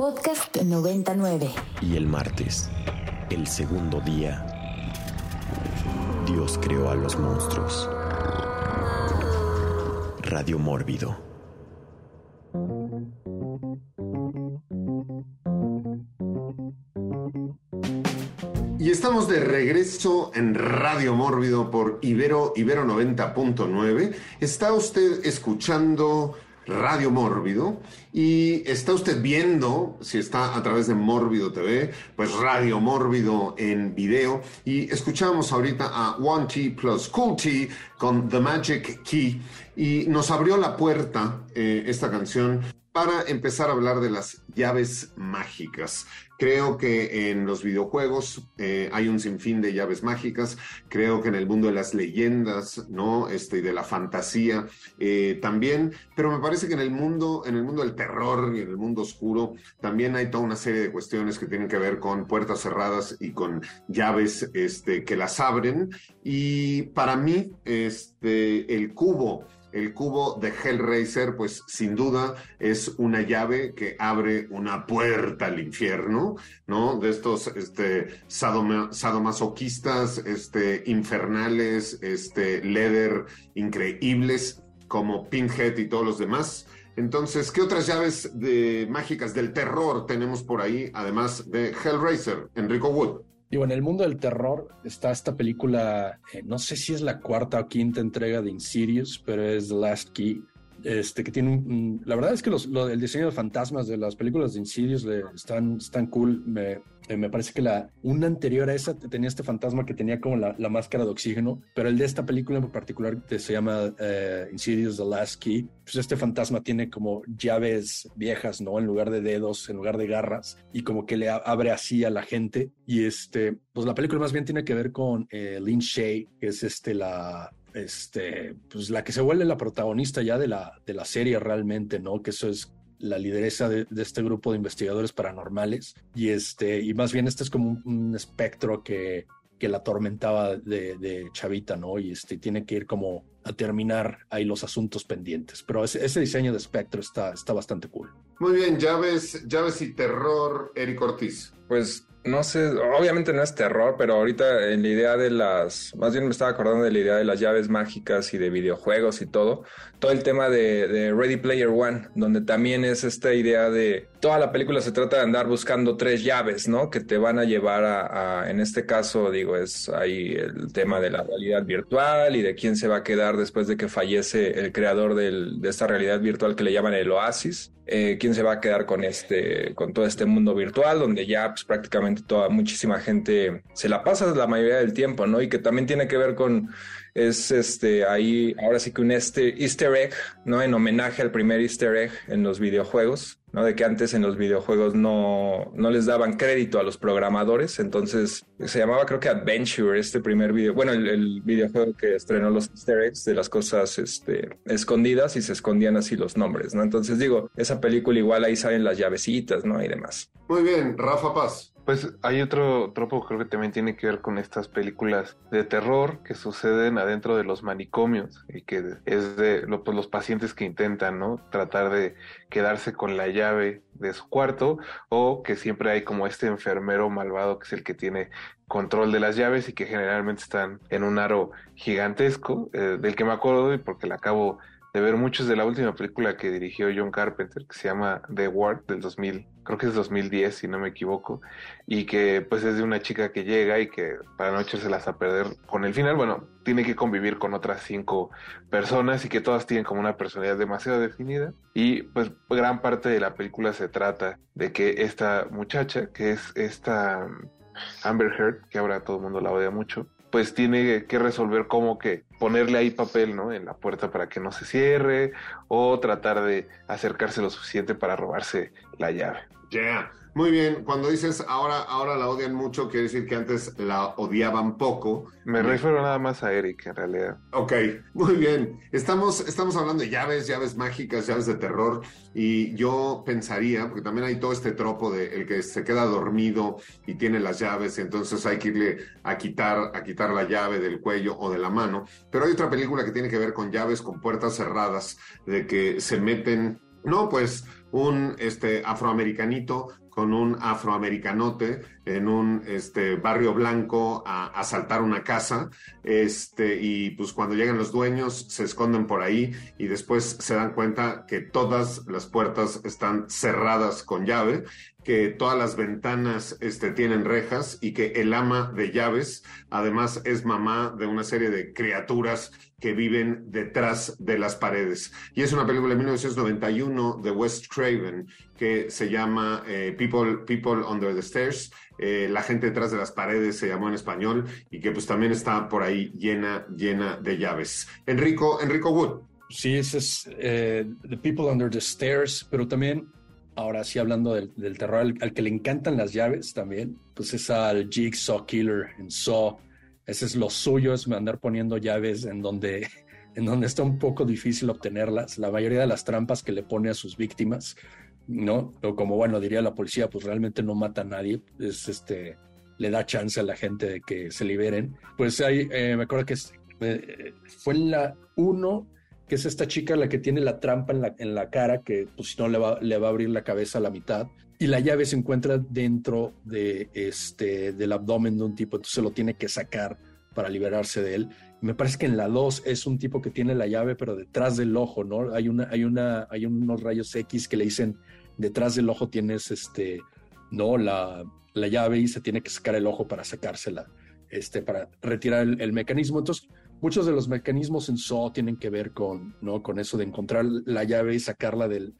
Podcast 99. Y el martes, el segundo día, Dios creó a los monstruos. Radio Mórbido. Y estamos de regreso en Radio Mórbido por Ibero, Ibero 90.9. Está usted escuchando Radio Mórbido. Y está usted viendo, si está a través de Mórbido TV, pues Radio Mórbido en video. Y escuchamos ahorita a One T plus Cool T con The Magic Key. Y nos abrió la puerta eh, esta canción para empezar a hablar de las llaves mágicas. Creo que en los videojuegos eh, hay un sinfín de llaves mágicas. Creo que en el mundo de las leyendas, ¿no? Este, de la fantasía eh, también. Pero me parece que en el mundo, en el mundo del terror y en el mundo oscuro, también hay toda una serie de cuestiones que tienen que ver con puertas cerradas y con llaves este, que las abren. Y para mí, este, el cubo el cubo de Hellraiser, pues sin duda es una llave que abre una puerta al infierno, ¿no? De estos este, sadomasoquistas, este, infernales, este, leather increíbles como Pinhead y todos los demás. Entonces, ¿qué otras llaves de, mágicas del terror tenemos por ahí, además de Hellraiser, Enrico Wood? Digo, en el mundo del terror está esta película, eh, no sé si es la cuarta o quinta entrega de Insidious, pero es The Last Key, este, que tiene un, la verdad es que los, el diseño de fantasmas de las películas de Insidious le, están, están cool. Me, eh, me parece que la una anterior a esa tenía este fantasma que tenía como la, la máscara de oxígeno, pero el de esta película en particular que se llama eh, Insidious The Last Key, pues este fantasma tiene como llaves viejas, ¿no? En lugar de dedos, en lugar de garras, y como que le abre así a la gente. Y este, pues la película más bien tiene que ver con eh, Lynn Shay, que es este la este, pues la que se vuelve la protagonista ya de la, de la serie realmente, ¿no? Que eso es la lideresa de, este grupo de investigadores paranormales y este, y más bien este es como un, espectro que, que la atormentaba de, de, chavita, ¿no? Y este, tiene que ir como a terminar ahí los asuntos pendientes. Pero ese, ese diseño de espectro está, está bastante cool. Muy bien, llaves, llaves y terror, Eric Ortiz. Pues no sé, obviamente no es terror, pero ahorita en la idea de las, más bien me estaba acordando de la idea de las llaves mágicas y de videojuegos y todo, todo el tema de, Ready Player One, donde también es esta idea de, toda la película se trata de andar buscando tres llaves, ¿no? Que te van a llevar a, en este caso, digo, es ahí el tema de la realidad virtual y de quién se va a quedar después de que fallece el creador del, de esta realidad virtual que le llaman el Oasis. Eh, quién se va a quedar con este, con todo este mundo virtual, donde ya pues, prácticamente toda muchísima gente se la pasa la mayoría del tiempo, ¿no? Y que también tiene que ver con es este ahí ahora sí que un este Easter egg, ¿no? En homenaje al primer Easter egg en los videojuegos, ¿no? De que antes en los videojuegos no, no les daban crédito a los programadores, entonces se llamaba creo que Adventure, este primer video, bueno, el, videojuego que estrenó los Easter eggs de las cosas este, escondidas y se escondían así los nombres, ¿no? Entonces digo, esa película igual ahí salen las llavecitas, ¿no? Y demás. Muy bien, Rafa Paz. Pues hay otro tropo, creo que también tiene que ver con estas películas de terror que suceden adentro de los manicomios y que es de pues, los pacientes que intentan, ¿no? Tratar de quedarse con la llave de su cuarto o que siempre hay como este enfermero malvado que es el que tiene control de las llaves y que generalmente están en un aro gigantesco, eh, del que me acuerdo y porque la acabo de ver muchos de la última película que dirigió John Carpenter, que se llama The Ward del 2000, creo que es 2010 si no me equivoco, y que pues es de una chica que llega y que para no las a perder con el final, bueno, tiene que convivir con otras cinco personas y que todas tienen como una personalidad demasiado definida. Y pues gran parte de la película se trata de que esta muchacha, que es esta Amber Heard, que ahora todo el mundo la odia mucho, pues tiene que resolver cómo que ponerle ahí papel, ¿no? En la puerta para que no se cierre o tratar de acercarse lo suficiente para robarse la llave. Ya. Muy bien, cuando dices ahora, ahora la odian mucho, quiere decir que antes la odiaban poco. Me refiero nada más a Eric, en realidad. Ok, muy bien. Estamos, estamos hablando de llaves, llaves mágicas, llaves de terror, y yo pensaría, porque también hay todo este tropo de el que se queda dormido y tiene las llaves, y entonces hay que irle a quitar, a quitar la llave del cuello o de la mano. Pero hay otra película que tiene que ver con llaves, con puertas cerradas, de que se meten No, pues un este, afroamericanito con un afroamericanote en un este, barrio blanco a asaltar una casa, este, y pues cuando llegan los dueños se esconden por ahí y después se dan cuenta que todas las puertas están cerradas con llave, que todas las ventanas este, tienen rejas y que el ama de llaves además es mamá de una serie de criaturas que viven detrás de las paredes. Y es una película de 1991 de Wes Craven que se llama eh, People, People Under the Stairs. Eh, la gente detrás de las paredes se llamó en español y que pues también está por ahí llena, llena de llaves. Enrico, Enrico Wood. Sí, ese es eh, The People Under the Stairs, pero también, ahora sí hablando del, terror, al, que le encantan las llaves también, pues es al Jigsaw Killer en Saw ese es lo suyo, es andar poniendo llaves en donde, en donde está un poco difícil obtenerlas. La mayoría de las trampas que le pone a sus víctimas, ¿no? O como, bueno, diría la policía, pues realmente no mata a nadie. Es este, le da chance a la gente de que se liberen. Pues ahí, eh, me acuerdo que eh, fue en la 1 que es esta chica la que tiene la trampa en la, en la cara, que pues si no le va, le va a abrir la cabeza a la mitad y la llave se encuentra dentro de este, del abdomen de un tipo, entonces lo tiene que sacar para liberarse de él. Me parece que en la 2 es un tipo que tiene la llave, pero detrás del ojo, ¿no? Hay, una, hay, una, hay unos rayos X que le dicen, detrás del ojo tienes este, ¿no? La, la llave y se tiene que sacar el ojo para sacársela, este, para retirar el, el mecanismo. Entonces, muchos de los mecanismos en SO tienen que ver con, ¿no? con eso de encontrar la llave y sacarla del,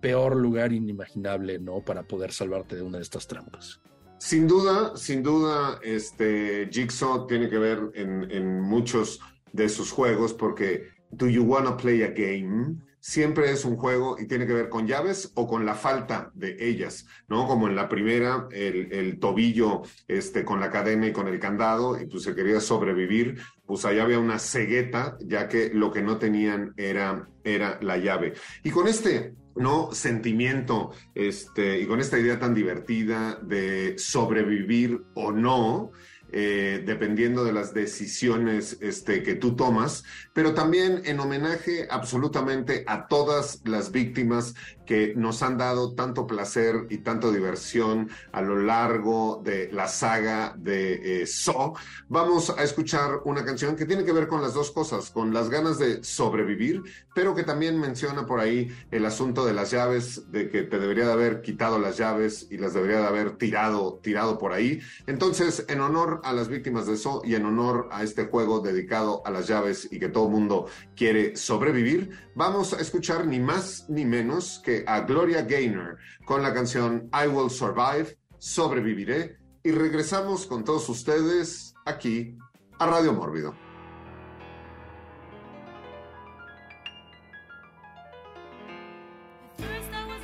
peor lugar inimaginable, ¿no? Para poder salvarte de una de estas trampas. Sin duda, sin duda, este Jigsaw tiene que ver en, en muchos de sus juegos porque Do You Wanna Play a Game? Siempre es un juego y tiene que ver con llaves o con la falta de ellas, ¿no? Como en la primera, el, el, tobillo este, con la cadena y con el candado, y pues se quería sobrevivir, pues allá había una cegueta, ya que lo que no tenían era, era la llave. Y con este ¿no? sentimiento este, y con esta idea tan divertida de sobrevivir o no, eh, dependiendo de las decisiones este, que tú tomas, pero también en homenaje absolutamente a todas las víctimas que nos han dado tanto placer y tanto diversión a lo largo de la saga de eh, So. Vamos a escuchar una canción que tiene que ver con las dos cosas, con las ganas de sobrevivir, pero que también menciona por ahí el asunto de las llaves, de que te debería de haber quitado las llaves y las debería de haber tirado, tirado por ahí. Entonces, en honor a las víctimas de So y en honor a este juego dedicado a las llaves y que todo mundo quiere sobrevivir, vamos a escuchar ni más ni menos que a Gloria Gaynor con la canción I Will Survive, Sobreviviré, y regresamos con todos ustedes aquí a Radio Mórbido.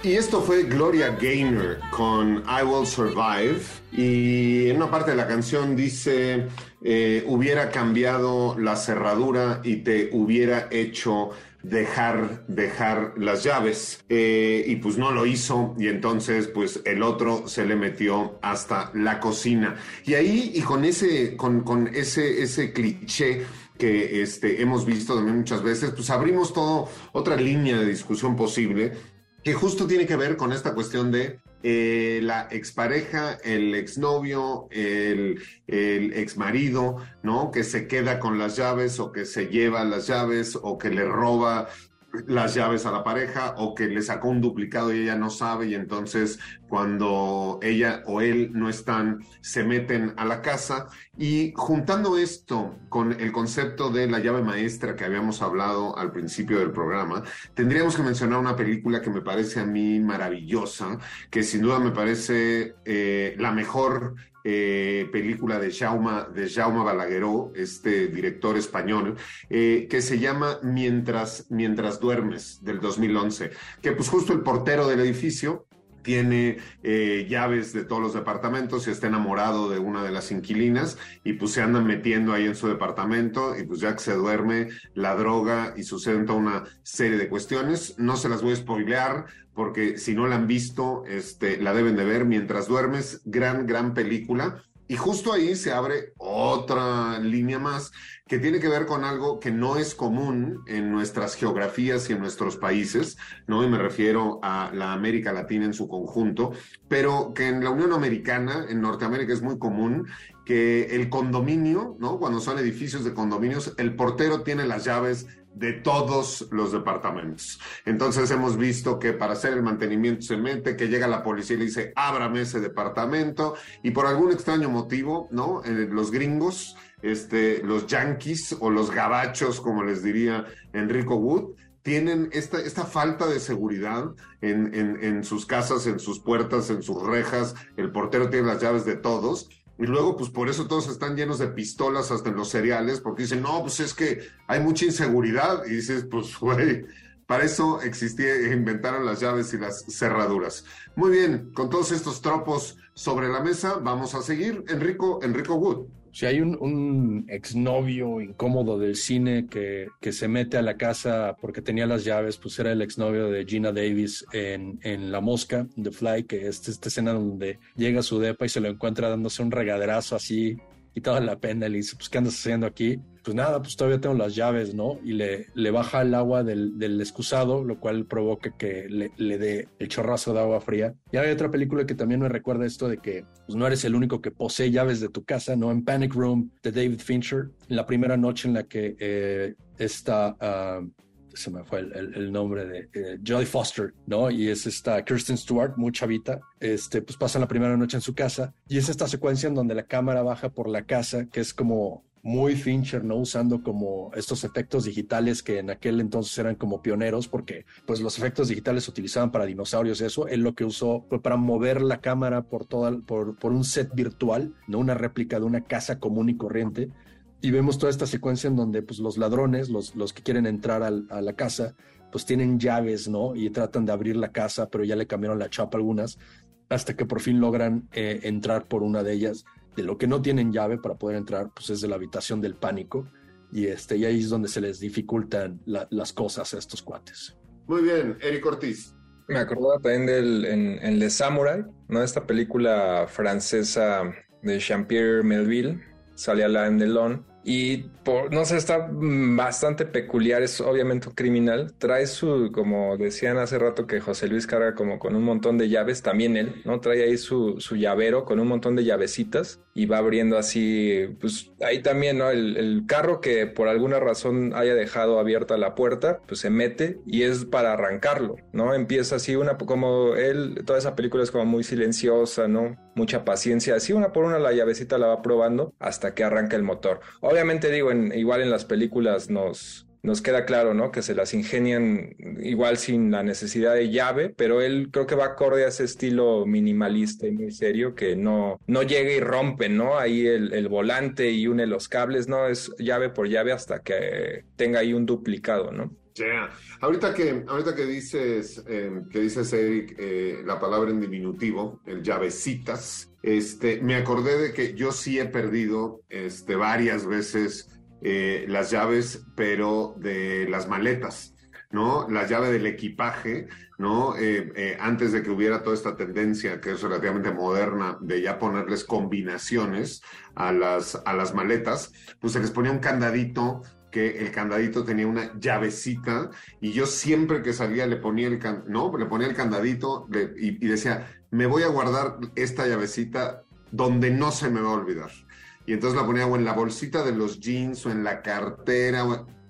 Y esto fue Gloria Gaynor con I Will Survive. Y en una parte de la canción dice, eh, hubiera cambiado la cerradura y te hubiera hecho dejar, dejar las llaves. Eh, y pues no lo hizo y entonces pues el otro se le metió hasta la cocina. Y ahí y con ese, con, con ese, ese cliché que este, hemos visto también muchas veces, pues abrimos todo otra línea de discusión posible que justo tiene que ver con esta cuestión de eh, la expareja, el exnovio, el, el exmarido, ¿no? Que se queda con las llaves o que se lleva las llaves o que le roba las llaves a la pareja o que le sacó un duplicado y ella no sabe y entonces cuando ella o él no están se meten a la casa. Y juntando esto con el concepto de la llave maestra que habíamos hablado al principio del programa, tendríamos que mencionar una película que me parece a mí maravillosa, que sin duda me parece eh, la mejor eh, película de Jaume, de Balagueró, este director español, eh, que se llama Mientras, Mientras duermes, del 2011, que pues justo el portero del edificio tiene eh, llaves de todos los departamentos y está enamorado de una de las inquilinas y pues se andan metiendo ahí en su departamento y pues ya que se duerme la droga y suceden toda una serie de cuestiones. No se las voy a spoilear porque si no la han visto, este, la deben de ver mientras duermes. Gran, gran película. Y justo ahí se abre otra línea más que tiene que ver con algo que no es común en nuestras geografías y en nuestros países, ¿no? Y me refiero a la América Latina en su conjunto, pero que en la Unión Americana, en Norteamérica es muy común que el condominio, ¿no? Cuando son edificios de condominios, el portero tiene las llaves de todos los departamentos. Entonces hemos visto que para hacer el mantenimiento se mete, que llega la policía y le dice, ábrame ese departamento, y por algún extraño motivo, ¿no? Eh, los gringos, este, los yankees o los gabachos, como les diría Enrico Wood, tienen esta, esta falta de seguridad en, en sus casas, en sus puertas, en sus rejas, el portero tiene las llaves de todos, y luego, pues por eso todos están llenos de pistolas hasta en los cereales, porque dicen, no, pues es que hay mucha inseguridad. Y dices, pues, güey, para eso existía, inventaron las llaves y las cerraduras. Muy bien, con todos estos tropos sobre la mesa, vamos a seguir. Enrico, Enrico Wood. Si hay un, un exnovio incómodo del cine que, que, se mete a la casa porque tenía las llaves, pues era el exnovio de Gina Davis en, en La Mosca, The Fly, que es esta escena donde llega a su depa y se lo encuentra dándose un regaderazo así y toda la pena. Le dice, pues, ¿qué andas haciendo aquí? Pues nada, pues todavía tengo las llaves, ¿no? Y le, le baja el agua del, del excusado, lo cual provoca que le, le, dé el chorrazo de agua fría. Y hay otra película que también me recuerda esto de que pues, no eres el único que posee llaves de tu casa, ¿no? En Panic Room de David Fincher, la primera noche en la que eh, está... Uh, se me fue el, el, el nombre de eh, Jodie Foster, ¿no? Y es esta Kirsten Stewart, muy chavita, este, pues pasan la primera noche en su casa y es esta secuencia en donde la cámara baja por la casa, que es como muy Fincher, ¿no? Usando como estos efectos digitales que en aquel entonces eran como pioneros, porque pues los efectos digitales se utilizaban para dinosaurios, eso, él lo que usó fue para mover la cámara por, toda, por, por un set virtual, no una réplica de una casa común y corriente, y vemos toda esta secuencia en donde pues, los ladrones, los, los que quieren entrar a la casa, pues tienen llaves, ¿no? Y tratan de abrir la casa, pero ya le cambiaron la chapa algunas, hasta que por fin logran eh, entrar por una de ellas. De lo que no tienen llave para poder entrar, pues es de la habitación del pánico. Y, este, y ahí es donde se les dificultan la, las cosas a estos cuates. Muy bien, Eric Ortiz. Me acordaba también del en, en The Samurai, ¿no? Esta película francesa de Jean-Pierre Melville, salía la en Delon y por, no sé, está bastante peculiar, es obviamente un criminal, trae su, como decían hace rato que José Luis carga como con un montón de llaves, también él, ¿no? Trae ahí su, su llavero con un montón de llavecitas y va abriendo así, pues ahí también, ¿no? El, el, carro que por alguna razón haya dejado abierta la puerta, pues se mete y es para arrancarlo, ¿no? Empieza así una, como él, toda esa película es como muy silenciosa, ¿no? Mucha paciencia, así una por una la llavecita la va probando hasta que arranca el motor. Obviamente digo, en, igual en las películas nos, nos queda claro, ¿no? Que se las ingenian igual sin la necesidad de llave, pero él creo que va acorde a ese estilo minimalista y muy serio que no, no llega y rompe, ¿no? Ahí el, el volante y une los cables, ¿no? Es llave por llave hasta que tenga ahí un duplicado, ¿no? Yeah. Ahorita que, ahorita que dices, eh, que dices Eric, eh, la palabra en diminutivo, el llavecitas, este, me acordé de que yo sí he perdido este, varias veces eh, las llaves, pero de las maletas, ¿no? La llave del equipaje, ¿no? Eh, antes de que hubiera toda esta tendencia, que es relativamente moderna, de ya ponerles combinaciones a las, a las maletas, pues se les ponía un candadito que el candadito tenía una llavecita y yo siempre que salía le ponía el, can no, le ponía el candadito y, decía, me voy a guardar esta llavecita donde no se me va a olvidar. Y entonces la ponía o en la bolsita de los jeans o en la cartera.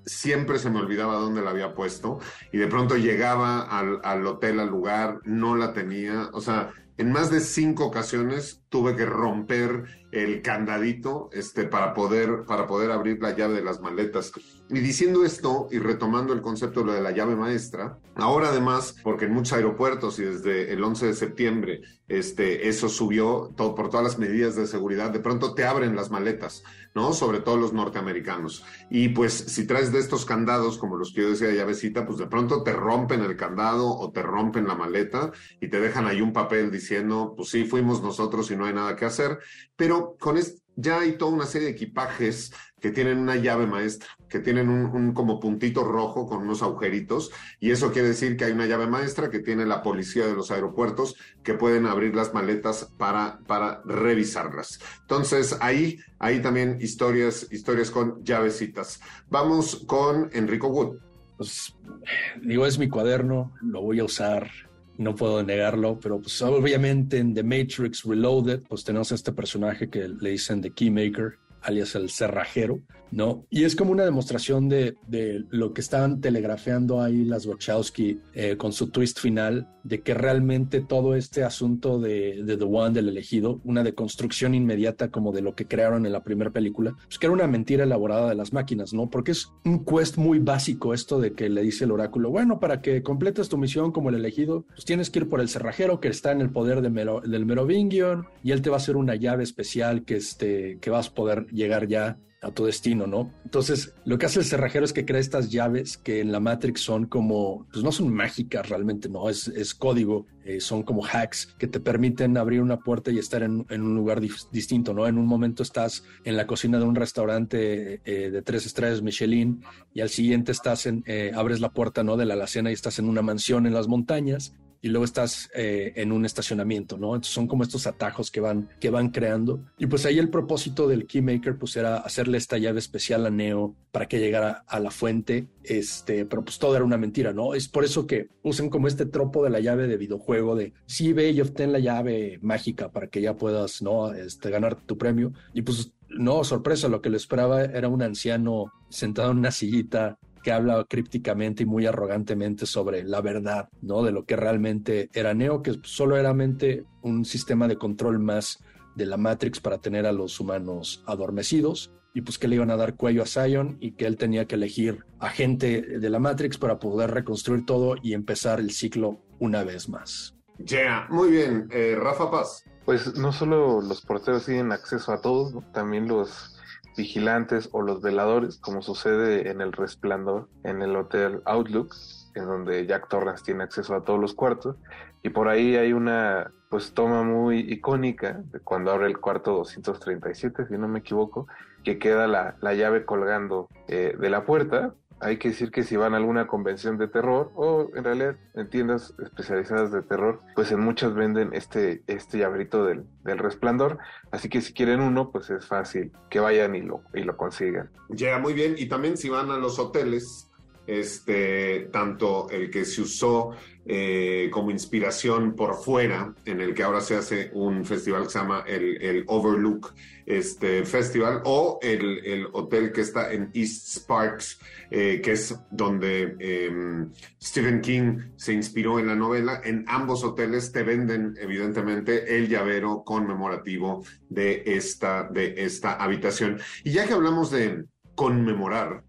Siempre se me olvidaba dónde la había puesto y de pronto llegaba al, al hotel, al lugar, no la tenía. O sea, en más de cinco ocasiones tuve que romper el candadito este, para, poder, para poder abrir la llave de las maletas. Y diciendo esto y retomando el concepto de la llave maestra, ahora además, porque en muchos aeropuertos y desde el 11 de septiembre este, eso subió por todas las medidas de seguridad, de pronto te abren las maletas, ¿no? Sobre todo los norteamericanos. Y pues si traes de estos candados, como los que yo decía de llavecita, pues de pronto te rompen el candado o te rompen la maleta y te dejan ahí un papel diciendo, pues sí, fuimos nosotros y no hay nada que hacer. Pero con, est ya hay toda una serie de equipajes que tienen una llave maestra, que tienen un, como puntito rojo con unos agujeritos, y eso quiere decir que hay una llave maestra que tiene la policía de los aeropuertos que pueden abrir las maletas para, para revisarlas. Entonces, ahí, ahí también historias, historias con llavecitas. Vamos con Enrico Wood. Pues, digo, es mi cuaderno, lo voy a usar no puedo negarlo, pero pues obviamente en The Matrix Reloaded, pues tenemos a este personaje que le dicen The Keymaker, alias el cerrajero, ¿no? Y es como una demostración de, de lo que estaban telegrafeando ahí las Wachowski eh, con su twist final, de que realmente todo este asunto de, de, The One, del elegido, una deconstrucción inmediata como de lo que crearon en la primera película, pues que era una mentira elaborada de las máquinas, ¿no? Porque es un quest muy básico esto de que le dice el oráculo, bueno, para que completes tu misión como el elegido, pues tienes que ir por el cerrajero que está en el poder de Mero, del Merovingian y él te va a hacer una llave especial que, este, que vas a poder llegar ya a tu destino, ¿no? Entonces, lo que hace el cerrajero es que crea estas llaves que en la Matrix son como, pues no son mágicas realmente, ¿no? Es, es código, eh, son como hacks que te permiten abrir una puerta y estar en, en un lugar distinto, ¿no? En un momento estás en la cocina de un restaurante eh, de tres estrellas Michelin y al siguiente estás en, eh, abres la puerta, ¿no? De la alacena y estás en una mansión en las montañas y luego estás eh, en un estacionamiento, ¿no? Entonces son como estos atajos que van, que van creando. Y pues ahí el propósito del Keymaker pues era hacerle esta llave especial a Neo para que llegara a la fuente, este, pero pues todo era una mentira, ¿no? Es por eso que usan como este tropo de la llave de videojuego de sí, ve y obtén la llave mágica para que ya puedas, ¿no? Este, ganar tu premio. Y pues no, sorpresa, lo que le esperaba era un anciano sentado en una sillita que habla crípticamente y muy arrogantemente sobre la verdad, ¿no? De lo que realmente era Neo, que solo era mente un sistema de control más de la Matrix para tener a los humanos adormecidos y pues que le iban a dar cuello a Zion y que él tenía que elegir a gente de la Matrix para poder reconstruir todo y empezar el ciclo una vez más. Ya, yeah. muy bien. Eh, Rafa Paz. Pues no solo los porteros tienen acceso a todos, ¿no? también los vigilantes o los veladores, como sucede en El Resplandor, en el Hotel Outlook, en donde Jack Torrance tiene acceso a todos los cuartos. Y por ahí hay una pues toma muy icónica de cuando abre el cuarto 237, si no me equivoco, que queda la, la llave colgando eh, de la puerta, hay que decir que si van a alguna convención de terror o en realidad en tiendas especializadas de terror, pues en muchas venden este, este llaverito del, del resplandor. Así que si quieren uno, pues es fácil que vayan y lo, y lo consigan. Llega muy bien. Y también si van a los hoteles, este, tanto el que se usó eh, como inspiración por fuera, en el que ahora se hace un festival que se llama el, el Overlook este, Festival, o el, el, hotel que está en East Sparks, eh, que es donde eh, Stephen King se inspiró en la novela. En ambos hoteles te venden, evidentemente, el llavero conmemorativo de esta, de esta habitación. Y ya que hablamos de conmemorar,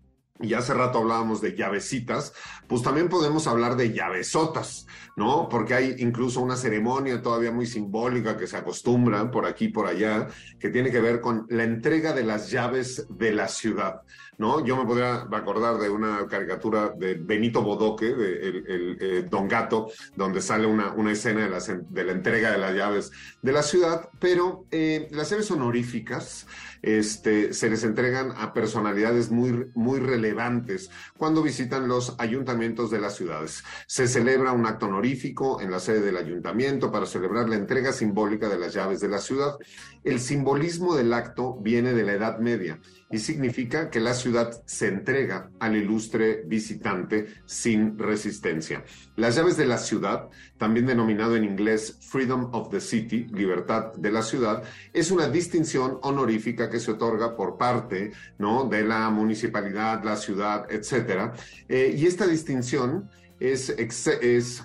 y hace rato hablábamos de llavecitas, pues también podemos hablar de llavesotas, ¿no? Porque hay incluso una ceremonia todavía muy simbólica que se acostumbra por aquí y por allá, que tiene que ver con la entrega de las llaves de la ciudad, ¿no? Yo me podría acordar de una caricatura de Benito Bodoque, de el, eh, Don Gato, donde sale una, una escena de la, de la, entrega de las llaves de la ciudad, pero eh, las llaves honoríficas, este, se les entregan a personalidades muy, muy relevantes cuando visitan los ayuntamientos de las ciudades. Se celebra un acto honorífico en la sede del ayuntamiento para celebrar la entrega simbólica de las llaves de la ciudad. El simbolismo del acto viene de la Edad Media y significa que la ciudad se entrega al ilustre visitante sin resistencia. Las llaves de la ciudad, también denominado en inglés Freedom of the City, libertad de la ciudad, es una distinción honorífica que se otorga por parte ¿no? de la municipalidad, la ciudad, etc. Eh, y esta distinción es, es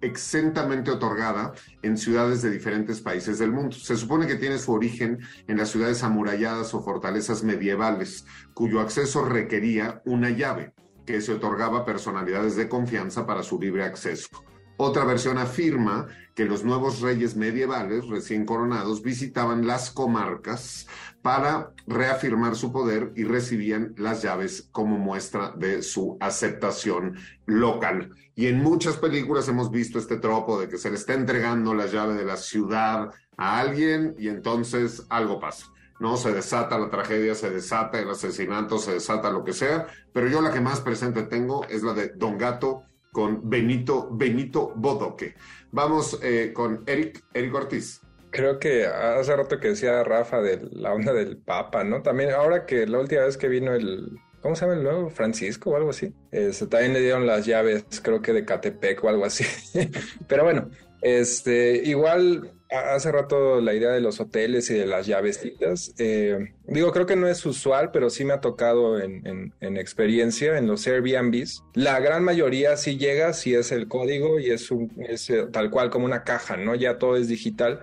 exentamente otorgada en ciudades de diferentes países del mundo. Se supone que tiene su origen en las ciudades amuralladas o fortalezas medievales, cuyo acceso requería una llave que se otorgaba a personalidades de confianza para su libre acceso. Otra versión afirma que los nuevos reyes medievales recién coronados visitaban las comarcas para reafirmar su poder y recibían las llaves como muestra de su aceptación local. Y en muchas películas hemos visto este tropo de que se le está entregando la llave de la ciudad a alguien y entonces algo pasa. ¿no? Se desata la tragedia, se desata el asesinato, se desata lo que sea, pero yo la que más presente tengo es la de Don Gato con Benito, Benito Bodoque. Vamos eh, con Eric, Eric Ortiz. Creo que hace rato que decía Rafa de la onda del Papa, ¿no? También ahora que la última vez que vino el, ¿cómo se llama el nuevo? Francisco o algo así. Este, también le dieron las llaves, creo que de Catepec o algo así. Pero bueno, este, igual hace rato la idea de los hoteles y de las llavecitas. Eh, digo, creo que no es usual, pero sí me ha tocado en, experiencia en los Airbnbs. La gran mayoría sí llega, sí es el código y es, un, es eh, tal cual como una caja, ¿no? Ya todo es digital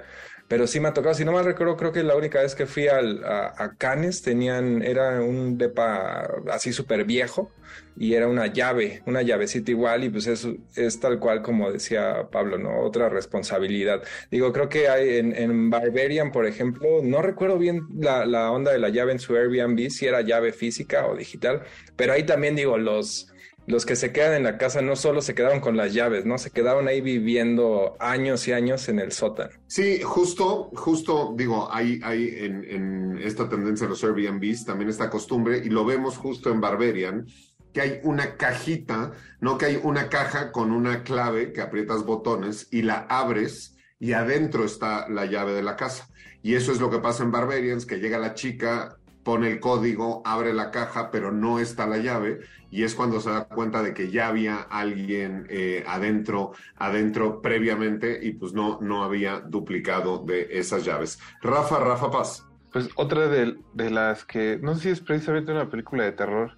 pero sí me ha tocado. Si no mal recuerdo, creo que la única vez que fui al, a, Canes tenían, era un depa así súper viejo y era una llave, una llavecita igual y pues eso es tal cual como decía Pablo, ¿no? Otra responsabilidad. Digo, creo que hay en, en Barbarian, por ejemplo, no recuerdo bien la, la onda de la llave en su Airbnb, si era llave física o digital, pero ahí también digo, los los que se quedan en la casa no solo se quedaron con las llaves, ¿no? Se quedaron ahí viviendo años y años en el sótano. Sí, justo, justo, digo, hay, hay en, esta tendencia de los Airbnbs también esta costumbre, y lo vemos justo en Barbarian, que hay una cajita, no que hay una caja con una clave que aprietas botones y la abres y adentro está la llave de la casa. Y eso es lo que pasa en Barbarians, que llega la chica, pone el código, abre la caja, pero no está la llave y es cuando se da cuenta de que ya había alguien eh, adentro, adentro previamente y pues no, no había duplicado de esas llaves. Rafa, Rafa Paz. Pues otra de, de las que, no sé si es precisamente una película de terror,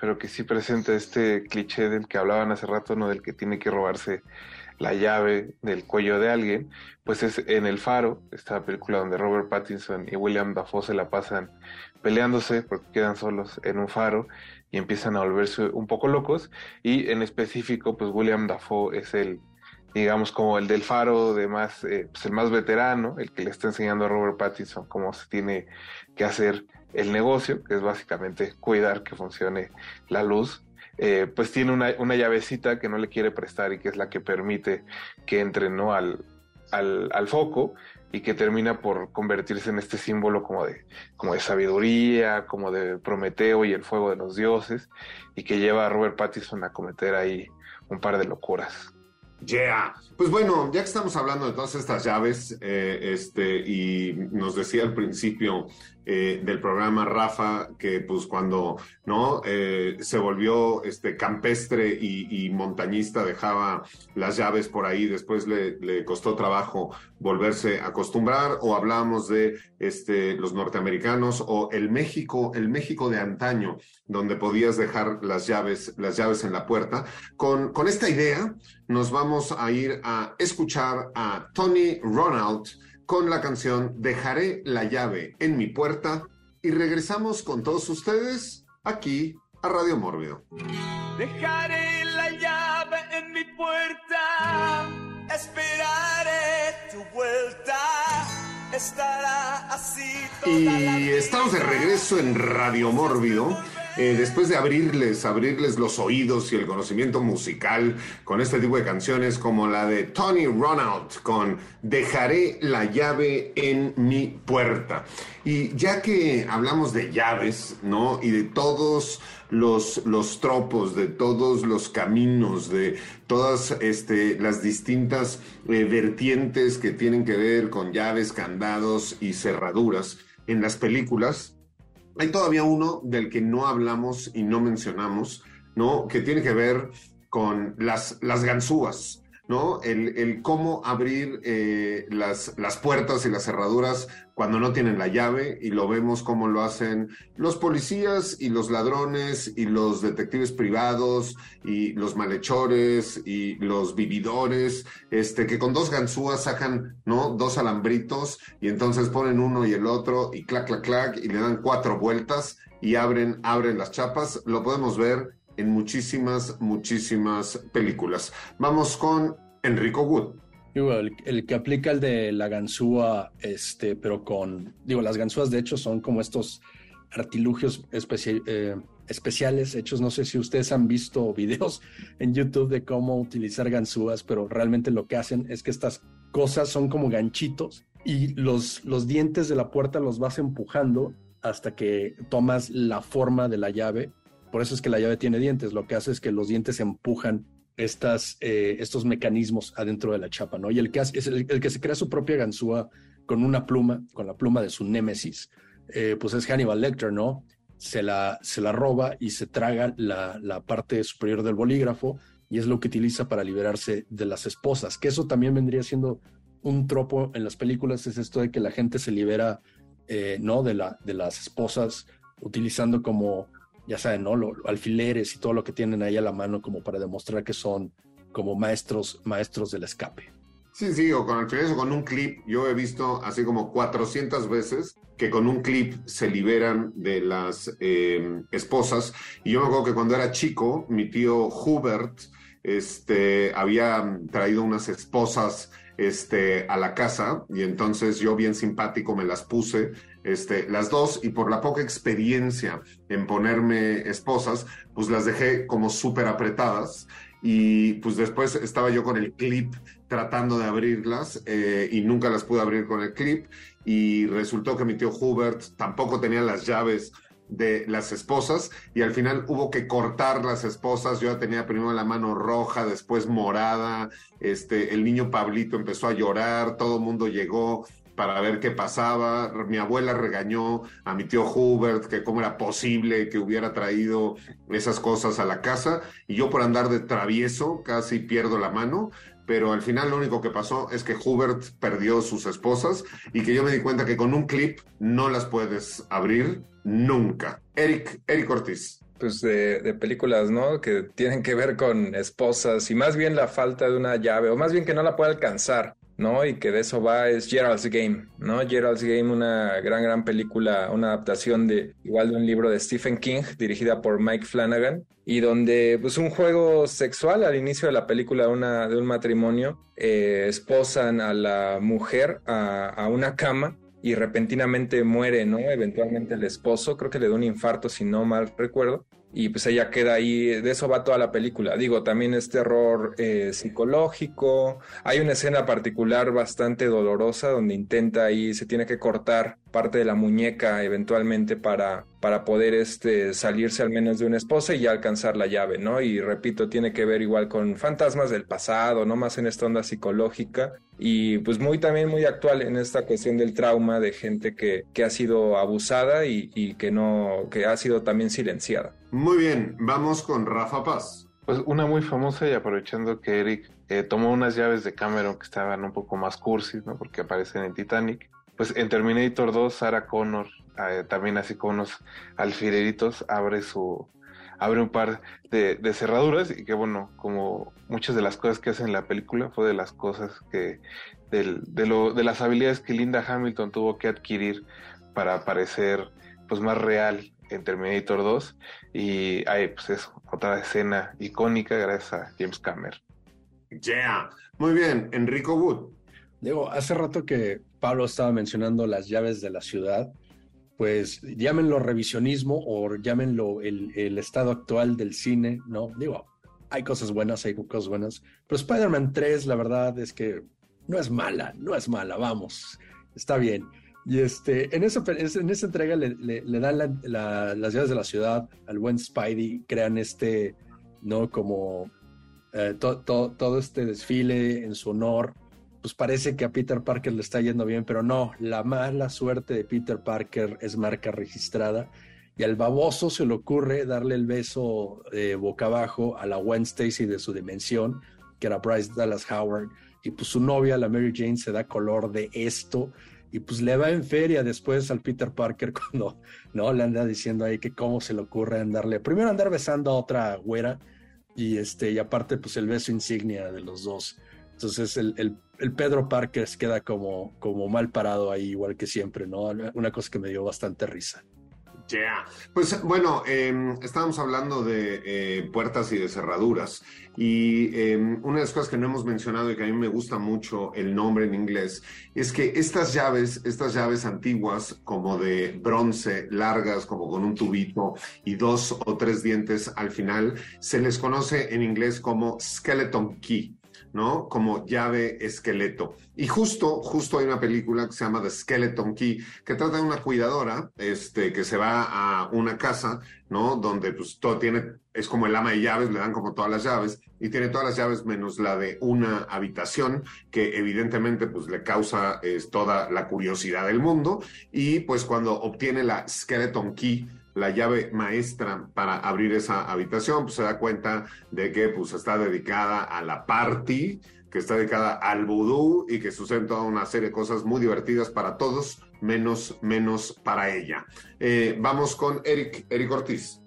pero que sí presenta este cliché del que hablaban hace rato, ¿no? Del que tiene que robarse la llave del cuello de alguien, pues es en El Faro, esta película donde Robert Pattinson y William Dafoe se la pasan peleándose porque quedan solos en un faro y empiezan a volverse un poco locos. Y en específico pues William Dafoe es el digamos como el del faro de más eh, pues el más veterano el que le está enseñando a Robert Pattinson cómo se tiene que hacer el negocio que es básicamente cuidar que funcione la luz eh, pues tiene una, una, llavecita que no le quiere prestar y que es la que permite que entre ¿no? al, al, al foco y que termina por convertirse en este símbolo como de, como de sabiduría, como de Prometeo y el fuego de los dioses, y que lleva a Robert Pattinson a cometer ahí un par de locuras. Yeah. Pues bueno, ya que estamos hablando de todas estas llaves, eh, este, y nos decía al principio eh, del programa Rafa que pues cuando no eh, se volvió este campestre y, montañista dejaba las llaves por ahí, después le, costó trabajo volverse a acostumbrar, o hablamos de este, los norteamericanos o el México, el México de antaño, donde podías dejar las llaves, las llaves en la puerta. Con, con esta idea nos vamos a ir a escuchar a Tony Ronald con la canción Dejaré la llave en mi puerta y regresamos con todos ustedes aquí a Radio Mórbido. Dejaré la llave en mi puerta, esperaré tu vuelta. Estará así. y estamos de regreso en Radio Mórbido eh, después de abrirles, abrirles los oídos y el conocimiento musical con este tipo de canciones como la de Tony Ronald con Dejaré la llave en mi puerta. Y ya que hablamos de llaves, ¿no? Y de todos los, los tropos, de todos los caminos, de todas este, las distintas eh, vertientes que tienen que ver con llaves, candados y cerraduras en las películas, hay todavía uno del que no hablamos y no mencionamos, ¿no? Que tiene que ver con las, las ganzúas. ¿No? El, cómo abrir eh, las, las, puertas y las cerraduras cuando no tienen la llave y lo vemos cómo lo hacen los policías y los ladrones y los detectives privados y los malhechores y los vividores, este, que con dos ganzúas sacan, ¿no? Dos alambritos y entonces ponen uno y el otro y clac, clac, clac y le dan cuatro vueltas y abren, abren las chapas. Lo podemos ver en muchísimas, muchísimas películas. Vamos con Enrico Wood. el, que aplica el de la ganzúa, este, pero con, digo, las ganzúas de hecho son como estos artilugios eh, especiales hechos. No sé si ustedes han visto videos en YouTube de cómo utilizar ganzúas, pero realmente lo que hacen es que estas cosas son como ganchitos y los, los dientes de la puerta los vas empujando hasta que tomas la forma de la llave. Por eso es que la llave tiene dientes. Lo que hace es que los dientes empujan estas, eh, estos mecanismos adentro de la chapa, ¿no? Y el que, hace, es el, que se crea su propia ganzúa con una pluma, con la pluma de su némesis, eh, pues es Hannibal Lecter, ¿no? Se la, se la roba y se traga la, la parte superior del bolígrafo y es lo que utiliza para liberarse de las esposas, que eso también vendría siendo un tropo en las películas, es esto de que la gente se libera, eh, ¿no? De, la, de las esposas utilizando como, ya saben, ¿no? Lo- alfileres y todo lo que tienen ahí a la mano como para demostrar que son como maestros, maestros del escape. Sí, sí, o con alfileres o con un clip. Yo he visto así como 400 veces que con un clip se liberan de las eh, esposas. Y yo me acuerdo que cuando era chico, mi tío Hubert este, había traído unas esposas este, a la casa y entonces yo bien simpático me las puse, este, las dos, y por la poca experiencia en ponerme esposas, pues las dejé como súper apretadas y pues después estaba yo con el clip tratando de abrirlas eh, y nunca las pude abrir con el clip y resultó que mi tío Hubert tampoco tenía las llaves de las esposas y al final hubo que cortar las esposas. Yo ya tenía primero la mano roja, después morada. Este, el niño Pablito empezó a llorar, todo el mundo llegó para ver qué pasaba. Mi abuela regañó a mi tío Hubert que cómo era posible que hubiera traído esas cosas a la casa y yo por andar de travieso casi pierdo la mano. Pero al final lo único que pasó es que Hubert perdió sus esposas y que yo me di cuenta que con un clip no las puedes abrir nunca. Eric, Eric Ortiz. pues de, de películas, ¿no? Que tienen que ver con esposas y más bien la falta de una llave, o más bien que no la puede alcanzar, ¿no? Y que de eso va es Gerald's Game, ¿no? Gerald's Game, una gran, gran película, una adaptación de igual de un libro de Stephen King, dirigida por Mike Flanagan, y donde pues un juego sexual al inicio de la película una, de un matrimonio, eh, esposan a la mujer a, a una cama y repentinamente muere, ¿no? Eventualmente el esposo, creo que le da un infarto, si no mal recuerdo, y pues ella queda ahí, de eso va toda la película. Digo, también es terror eh, psicológico, hay una escena particular bastante dolorosa donde intenta ahí, se tiene que cortar parte de la muñeca eventualmente para, para poder este, salirse al menos de una esposa y ya alcanzar la llave, ¿no? Y repito, tiene que ver igual con fantasmas del pasado, no más en esta onda psicológica y pues muy también muy actual en esta cuestión del trauma de gente que, que ha sido abusada y, y que no, que ha sido también silenciada. Muy bien, vamos con Rafa Paz. Pues una muy famosa y aprovechando que Eric eh, tomó unas llaves de Cameron que estaban un poco más cursis, ¿no? Porque aparecen en Titanic. Pues en Terminator 2, Sarah Connor, eh, también así con unos alfileritos, abre su abre un par de, de, cerraduras y que bueno, como muchas de las cosas que hace en la película fue de las cosas que, del, de, lo, de las habilidades que Linda Hamilton tuvo que adquirir para parecer pues más real en Terminator 2 y hay pues es otra escena icónica gracias a James Cameron. Yeah. Muy bien, Enrico Wood. Digo, hace rato que Pablo estaba mencionando las llaves de la ciudad, pues llámenlo revisionismo o llámenlo el, estado actual del cine, ¿no? Digo, hay cosas buenas, hay cosas buenas, pero Spider-Man 3, la verdad es que no es mala, no es mala, vamos, está bien. Y este, en, esa, en esa entrega le, dan la, la, las llaves de la ciudad al buen Spidey, crean este, ¿no? Como eh, to, todo este desfile en su honor. Pues parece que a Peter Parker le está yendo bien, pero no, la mala suerte de Peter Parker es marca registrada. Y al baboso se le ocurre darle el beso eh, boca abajo a la Gwen Stacy de su dimensión, que era Bryce Dallas Howard. Y pues su novia, la Mary Jane, se da color de esto y pues le va en feria después al Peter Parker cuando no le anda diciendo ahí que cómo se le ocurre andarle primero andar besando a otra güera y este y aparte pues el beso insignia de los dos entonces el, el, el Pedro Parker queda como, como mal parado ahí igual que siempre no una cosa que me dio bastante risa Yeah. Pues bueno, eh, estábamos hablando de eh, puertas y de cerraduras y eh, una de las cosas que no hemos mencionado y que a mí me gusta mucho el nombre en inglés es que estas llaves, estas llaves antiguas como de bronce, largas como con un tubito y dos o tres dientes al final, se les conoce en inglés como skeleton key. ¿No? Como llave esqueleto. Y justo, justo hay una película que se llama The Skeleton Key, que trata de una cuidadora, este, que se va a una casa, ¿no? Donde pues todo tiene, es como el ama de llaves, le dan como todas las llaves, y tiene todas las llaves menos la de una habitación, que evidentemente pues le causa es, toda la curiosidad del mundo, y pues cuando obtiene la Skeleton Key, la llave maestra para abrir esa habitación, pues se da cuenta de que pues está dedicada a la party, que está dedicada al vudú y que suceden toda una serie de cosas muy divertidas para todos, menos, menos para ella. Eh, vamos con Eric, Eric Ortiz.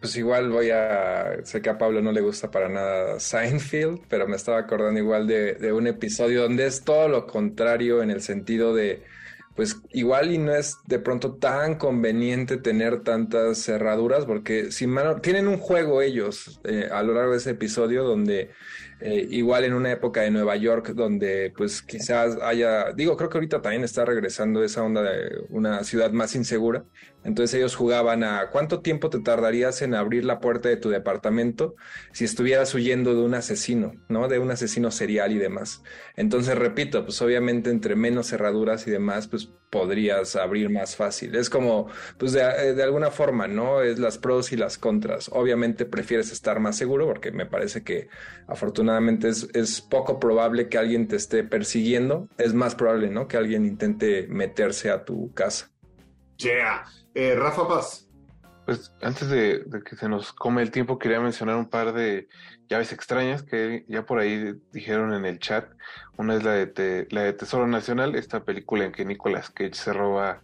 Pues igual voy a, sé que a Pablo no le gusta para nada Seinfeld, pero me estaba acordando igual de, de un episodio donde es todo lo contrario en el sentido de, pues igual y no es de pronto tan conveniente tener tantas cerraduras, porque si mano, tienen un juego ellos eh, a lo largo de ese episodio donde eh, igual en una época de Nueva York donde pues quizás haya, digo, creo que ahorita también está regresando esa onda de una ciudad más insegura. Entonces ellos jugaban a cuánto tiempo te tardarías en abrir la puerta de tu departamento si estuvieras huyendo de un asesino, ¿no? De un asesino serial y demás. Entonces, repito, pues obviamente entre menos cerraduras y demás, pues podrías abrir más fácil. Es como, pues de, de alguna forma, ¿no? Es las pros y las contras. Obviamente prefieres estar más seguro porque me parece que afortunadamente es, es poco probable que alguien te esté persiguiendo. Es más probable, ¿no? Que alguien intente meterse a tu casa. Yeah. Eh, Rafa Paz. Pues antes de, que se nos come el tiempo, quería mencionar un par de llaves extrañas que ya por ahí dijeron en el chat. Una es la de, la de Tesoro Nacional, esta película en que Nicolas Cage se roba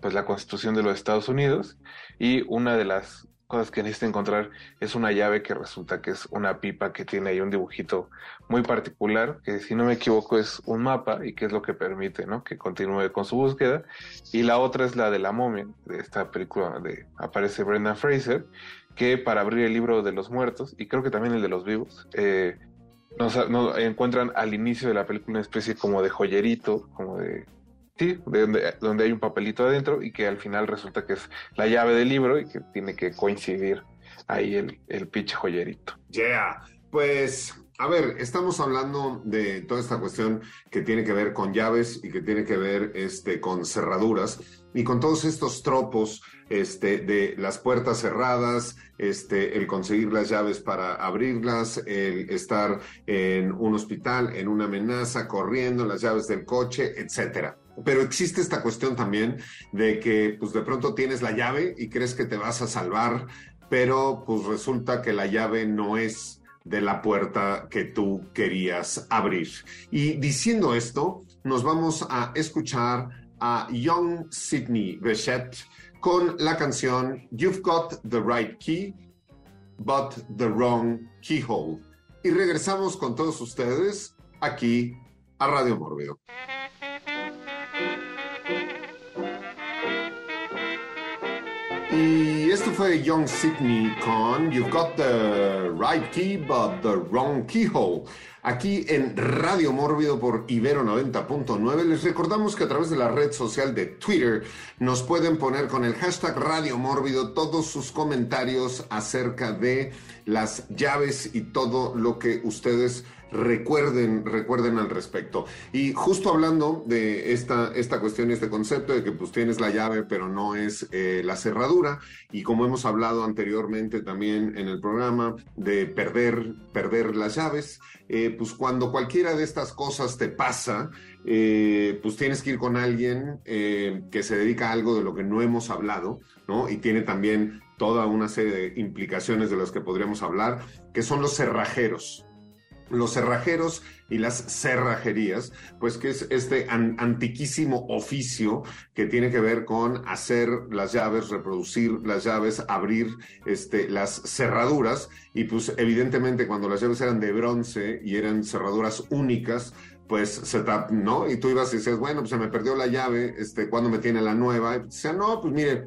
pues la constitución de los Estados Unidos. Y una de las cosas que necesita encontrar es una llave que resulta que es una pipa que tiene ahí un dibujito muy particular, que si no me equivoco es un mapa y que es lo que permite ¿no? que continúe con su búsqueda. Y la otra es la de la momia, de esta película donde aparece Brendan Fraser, que para abrir el libro de los muertos, y creo que también el de los vivos, eh, nos, nos encuentran al inicio de la película una especie como de joyerito, como de Sí, de donde, donde, hay un papelito adentro y que al final resulta que es la llave del libro y que tiene que coincidir ahí el, el pinche joyerito. Yeah, pues a ver, estamos hablando de toda esta cuestión que tiene que ver con llaves y que tiene que ver este, con cerraduras y con todos estos tropos este, de las puertas cerradas, este, el conseguir las llaves para abrirlas, el estar en un hospital, en una amenaza, corriendo, las llaves del coche, etcétera. Pero existe esta cuestión también de que pues de pronto tienes la llave y crees que te vas a salvar, pero pues resulta que la llave no es de la puerta que tú querías abrir. Y diciendo esto, nos vamos a escuchar a Young Sidney Bechet con la canción You've Got the Right Key, but the Wrong Keyhole. Y regresamos con todos ustedes aquí a Radio Mórbido. Y esto fue Young Sydney con You've Got the Right Key, but the Wrong Keyhole. Aquí en Radio Mórbido por Ibero 90.9 les recordamos que a través de la red social de Twitter nos pueden poner con el hashtag Radio Mórbido todos sus comentarios acerca de las llaves y todo lo que ustedes recuerden, recuerden al respecto. Y justo hablando de esta, esta cuestión, este concepto de que pues tienes la llave pero no es eh, la cerradura y como hemos hablado anteriormente también en el programa de perder, perder las llaves, eh, pues cuando cualquiera de estas cosas te pasa, eh, pues tienes que ir con alguien que se dedica a algo de lo que no hemos hablado, ¿no? Y tiene también toda una serie de implicaciones de las que podríamos hablar, que son los cerrajeros los cerrajeros y las cerrajerías, pues que es este an antiquísimo oficio que tiene que ver con hacer las llaves, reproducir las llaves, abrir este, las cerraduras y pues evidentemente cuando las llaves eran de bronce y eran cerraduras únicas, pues se ¿no? Y tú ibas y decías, bueno, pues se me perdió la llave, este, ¿cuándo me tiene la nueva? Y decía, no, pues mire,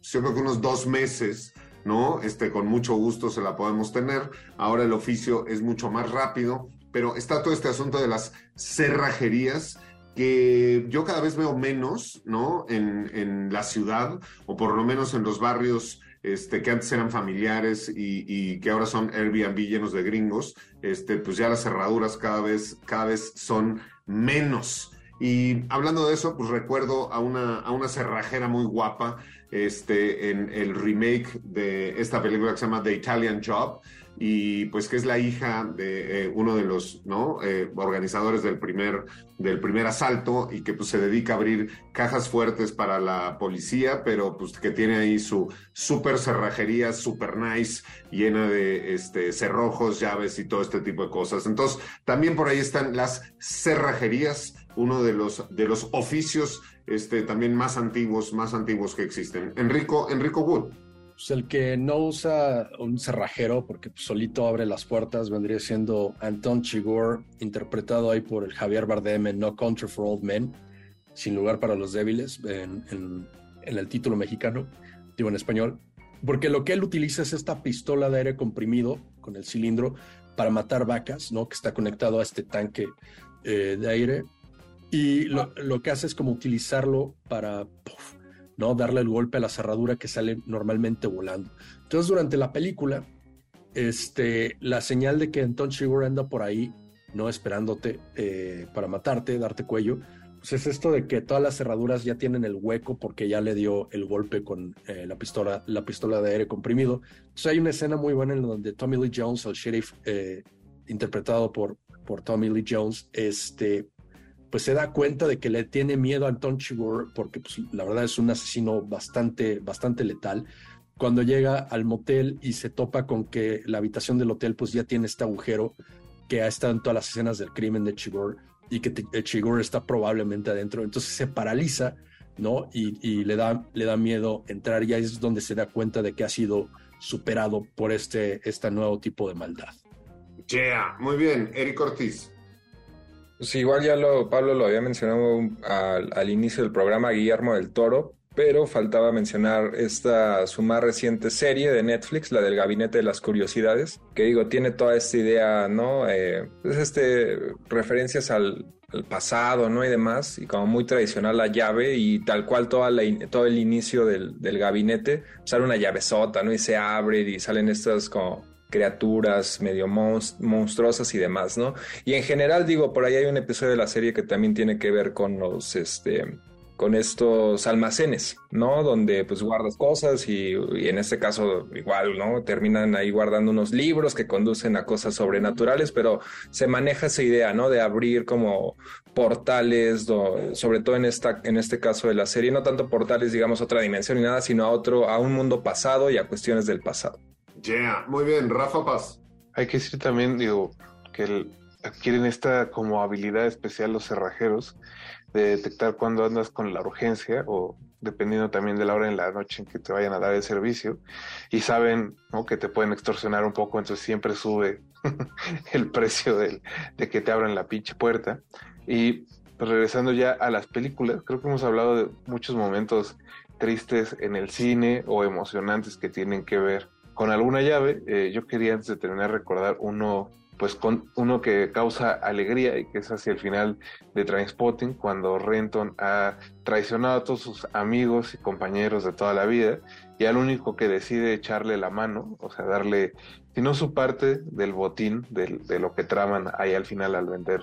yo creo que unos dos meses ¿no? Este, con mucho gusto se la podemos tener. Ahora el oficio es mucho más rápido, pero está todo este asunto de las cerrajerías que yo cada vez veo menos, ¿no? En, en la ciudad, o por lo menos en los barrios este, que antes eran familiares y, y, que ahora son Airbnb llenos de gringos, este, pues ya las cerraduras cada vez, cada vez son menos. Y hablando de eso, pues recuerdo a una, a una cerrajera muy guapa este, en el remake de esta película que se llama The Italian Job, y pues que es la hija de eh, uno de los ¿no? Eh, organizadores del primer, del primer asalto y que pues se dedica a abrir cajas fuertes para la policía, pero pues que tiene ahí su super cerrajería, super nice, llena de este, cerrojos, llaves y todo este tipo de cosas. Entonces, también por ahí están las cerrajerías, uno de los, de los oficios este, también más antiguos, más antiguos que existen. Enrico, Enrico Wood. Pues el que no usa un cerrajero porque pues, solito abre las puertas vendría siendo Anton Chigurh, interpretado ahí por el Javier Bardem en No Country for Old Men, Sin lugar para los débiles, en, el título mexicano, digo en español, porque lo que él utiliza es esta pistola de aire comprimido con el cilindro para matar vacas, ¿no? Que está conectado a este tanque eh, de aire. Y lo, lo, que hace es como utilizarlo para ¿no? Darle el golpe a la cerradura que sale normalmente volando. Entonces, durante la película, este, la señal de que Anton Chigurh anda por ahí, no esperándote eh, para matarte, darte cuello, pues es esto de que todas las cerraduras ya tienen el hueco porque ya le dio el golpe con eh, la, pistola, la pistola de aire comprimido. Entonces hay una escena muy buena en donde Tommy Lee Jones, el sheriff eh, interpretado por, por Tommy Lee Jones, este, pues se da cuenta de que le tiene miedo a Anton Chigurh porque pues, la verdad es un asesino bastante, bastante letal. Cuando llega al motel y se topa con que la habitación del hotel pues ya tiene este agujero que ha estado en todas las escenas del crimen de Chigurh y que eh, Chigurh está probablemente adentro, entonces se paraliza, ¿no? Y, le, da, le da miedo entrar y ahí es donde se da cuenta de que ha sido superado por este, este nuevo tipo de maldad. Yeah, muy bien, Eric Ortiz. Pues igual ya lo, Pablo lo había mencionado al, inicio del programa, Guillermo del Toro, pero faltaba mencionar esta su más reciente serie de Netflix, la del Gabinete de las Curiosidades, que digo, tiene toda esta idea, ¿no? Eh, este, referencias al, pasado, ¿no? Y demás, y como muy tradicional la llave y tal cual toda la, todo el inicio del, del gabinete, sale una llavesota, ¿no? Y se abre y salen estas como criaturas medio monstruosas y demás, ¿no? Y en general, digo, por ahí hay un episodio de la serie que también tiene que ver con los, este, con estos almacenes, ¿no? Donde pues guardas cosas y, en este caso igual, ¿no? Terminan ahí guardando unos libros que conducen a cosas sobrenaturales, pero se maneja esa idea, ¿no? De abrir como portales, sobre todo en, esta, en este caso de la serie, no tanto portales, digamos, a otra dimensión ni nada, sino a otro, a un mundo pasado y a cuestiones del pasado. Yeah, muy bien, Rafa Paz. Hay que decir también, digo, que adquieren esta como habilidad especial los cerrajeros de detectar cuando andas con la urgencia o dependiendo también de la hora en la noche en que te vayan a dar el servicio y saben ¿no? que te pueden extorsionar un poco, entonces siempre sube el precio de que te abran la pinche puerta. Y pues, regresando ya a las películas, creo que hemos hablado de muchos momentos tristes en el cine o emocionantes que tienen que ver con alguna llave. Eh, yo quería antes de terminar recordar uno, pues con uno que causa alegría y que es hacia el final de Trainspotting, cuando Renton ha traicionado a todos sus amigos y compañeros de toda la vida y al único que decide echarle la mano, o sea, darle, si no su parte del botín, de lo que traman ahí al final al vender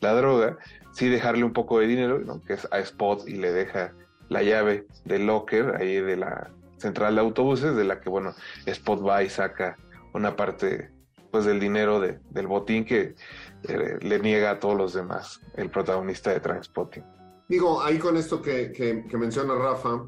la droga, sí dejarle un poco de dinero, que es a Spot y le deja la llave del locker ahí de la central de autobuses, de la que, bueno, Spot va y saca una parte pues del dinero de, del botín que eh, le niega a todos los demás el protagonista de Transpotting. Digo, ahí con esto que, que, menciona Rafa,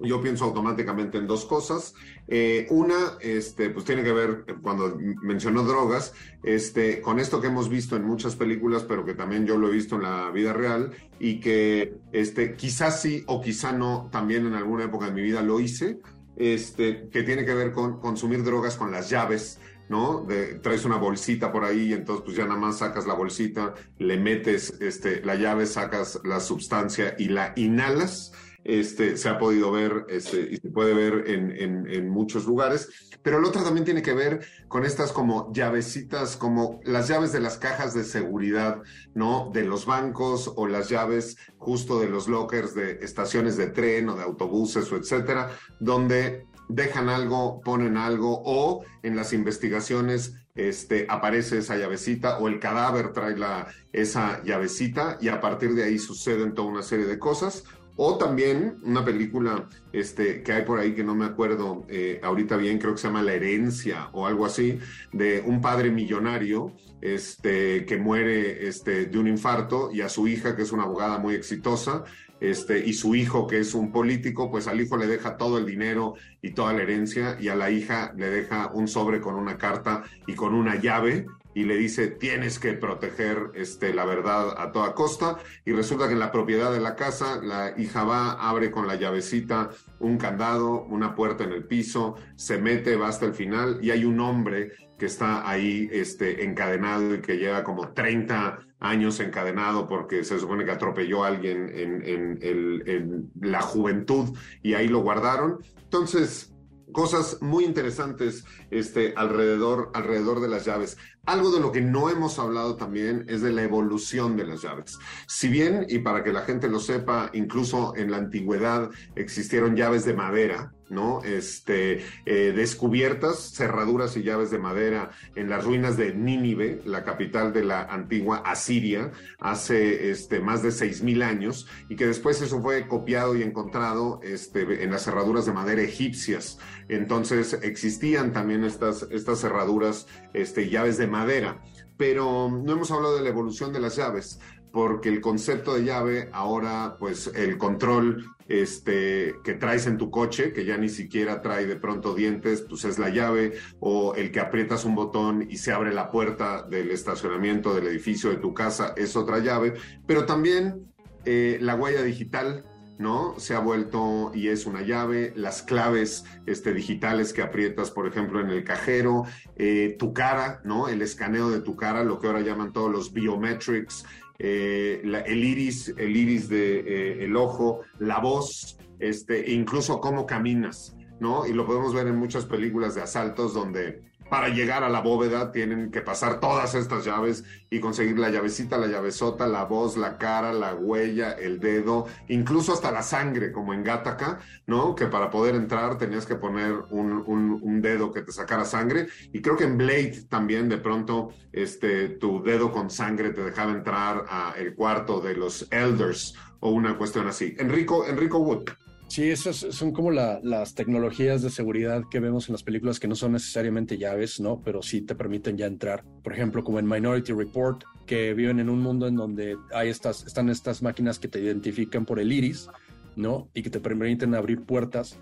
yo pienso automáticamente en dos cosas. Eh, una, este, pues tiene que ver, cuando mencionó drogas, este, con esto que hemos visto en muchas películas, pero que también yo lo he visto en la vida real y que este, quizás sí o quizá no, también en alguna época de mi vida lo hice, este, que tiene que ver con consumir drogas con las llaves, ¿no? De, traes una bolsita por ahí y entonces pues ya nada más sacas la bolsita, le metes este, la llave, sacas la sustancia y la inhalas este, se ha podido ver este, y se puede ver en, muchos lugares. Pero el otro también tiene que ver con estas como llavecitas, como las llaves de las cajas de seguridad, ¿no? De los bancos o las llaves justo de los lockers de estaciones de tren o de autobuses o etcétera, donde dejan algo, ponen algo, o en las investigaciones este, aparece esa llavecita o el cadáver trae la, esa llavecita y a partir de ahí suceden toda una serie de cosas. O también una película este, que hay por ahí que no me acuerdo eh, ahorita bien, creo que se llama La herencia o algo así, de un padre millonario este, que muere este, de un infarto y a su hija, que es una abogada muy exitosa, este, y su hijo, que es un político, pues al hijo le deja todo el dinero y toda la herencia, y a la hija le deja un sobre con una carta y con una llave, y le dice, tienes que proteger este, la verdad a toda costa, y resulta que en la propiedad de la casa, la hija va, abre con la llavecita un candado, una puerta en el piso, se mete, va hasta el final, y hay un hombre que está ahí este, encadenado y que lleva como 30 años encadenado porque se supone que atropelló a alguien en, en, la juventud y ahí lo guardaron. Entonces, cosas muy interesantes este, alrededor, alrededor de las llaves. Algo de lo que no hemos hablado también es de la evolución de las llaves. Si bien, y para que la gente lo sepa, incluso en la antigüedad existieron llaves de madera, ¿no? Este, eh, descubiertas, cerraduras y llaves de madera en las ruinas de Nínive, la capital de la antigua Asiria, hace este, más de 6.000 años, y que después eso fue copiado y encontrado este, en las cerraduras de madera egipcias. Entonces existían también estas, estas cerraduras, este, llaves de madera. Pero no hemos hablado de la evolución de las llaves porque el concepto de llave ahora, pues el control este, que traes en tu coche, que ya ni siquiera trae de pronto dientes, pues es la llave, o el que aprietas un botón y se abre la puerta del estacionamiento del edificio de tu casa, es otra llave, pero también eh, la huella digital, ¿no? Se ha vuelto y es una llave, las claves este, digitales que aprietas, por ejemplo, en el cajero, eh, tu cara, ¿no? El escaneo de tu cara, lo que ahora llaman todos los biometrics, eh, el iris, el iris de eh, el ojo, la voz, este, incluso cómo caminas, ¿no? Y lo podemos ver en muchas películas de asaltos donde para llegar a la bóveda tienen que pasar todas estas llaves y conseguir la llavecita, la llavesota, la voz, la cara, la huella, el dedo, incluso hasta la sangre, como en Gattaca, ¿no? Que para poder entrar tenías que poner un, un, dedo que te sacara sangre. Y creo que en Blade también de pronto este, tu dedo con sangre te dejaba entrar a el cuarto de los Elders o una cuestión así. Enrico, Enrico Wood. Sí, esas son como las tecnologías de seguridad que vemos en las películas que no son necesariamente llaves, ¿no? Pero sí te permiten ya entrar. Por ejemplo, como en Minority Report, que viven en un mundo en donde hay estas, están estas máquinas que te identifican por el iris, ¿no? Y que te permiten abrir puertas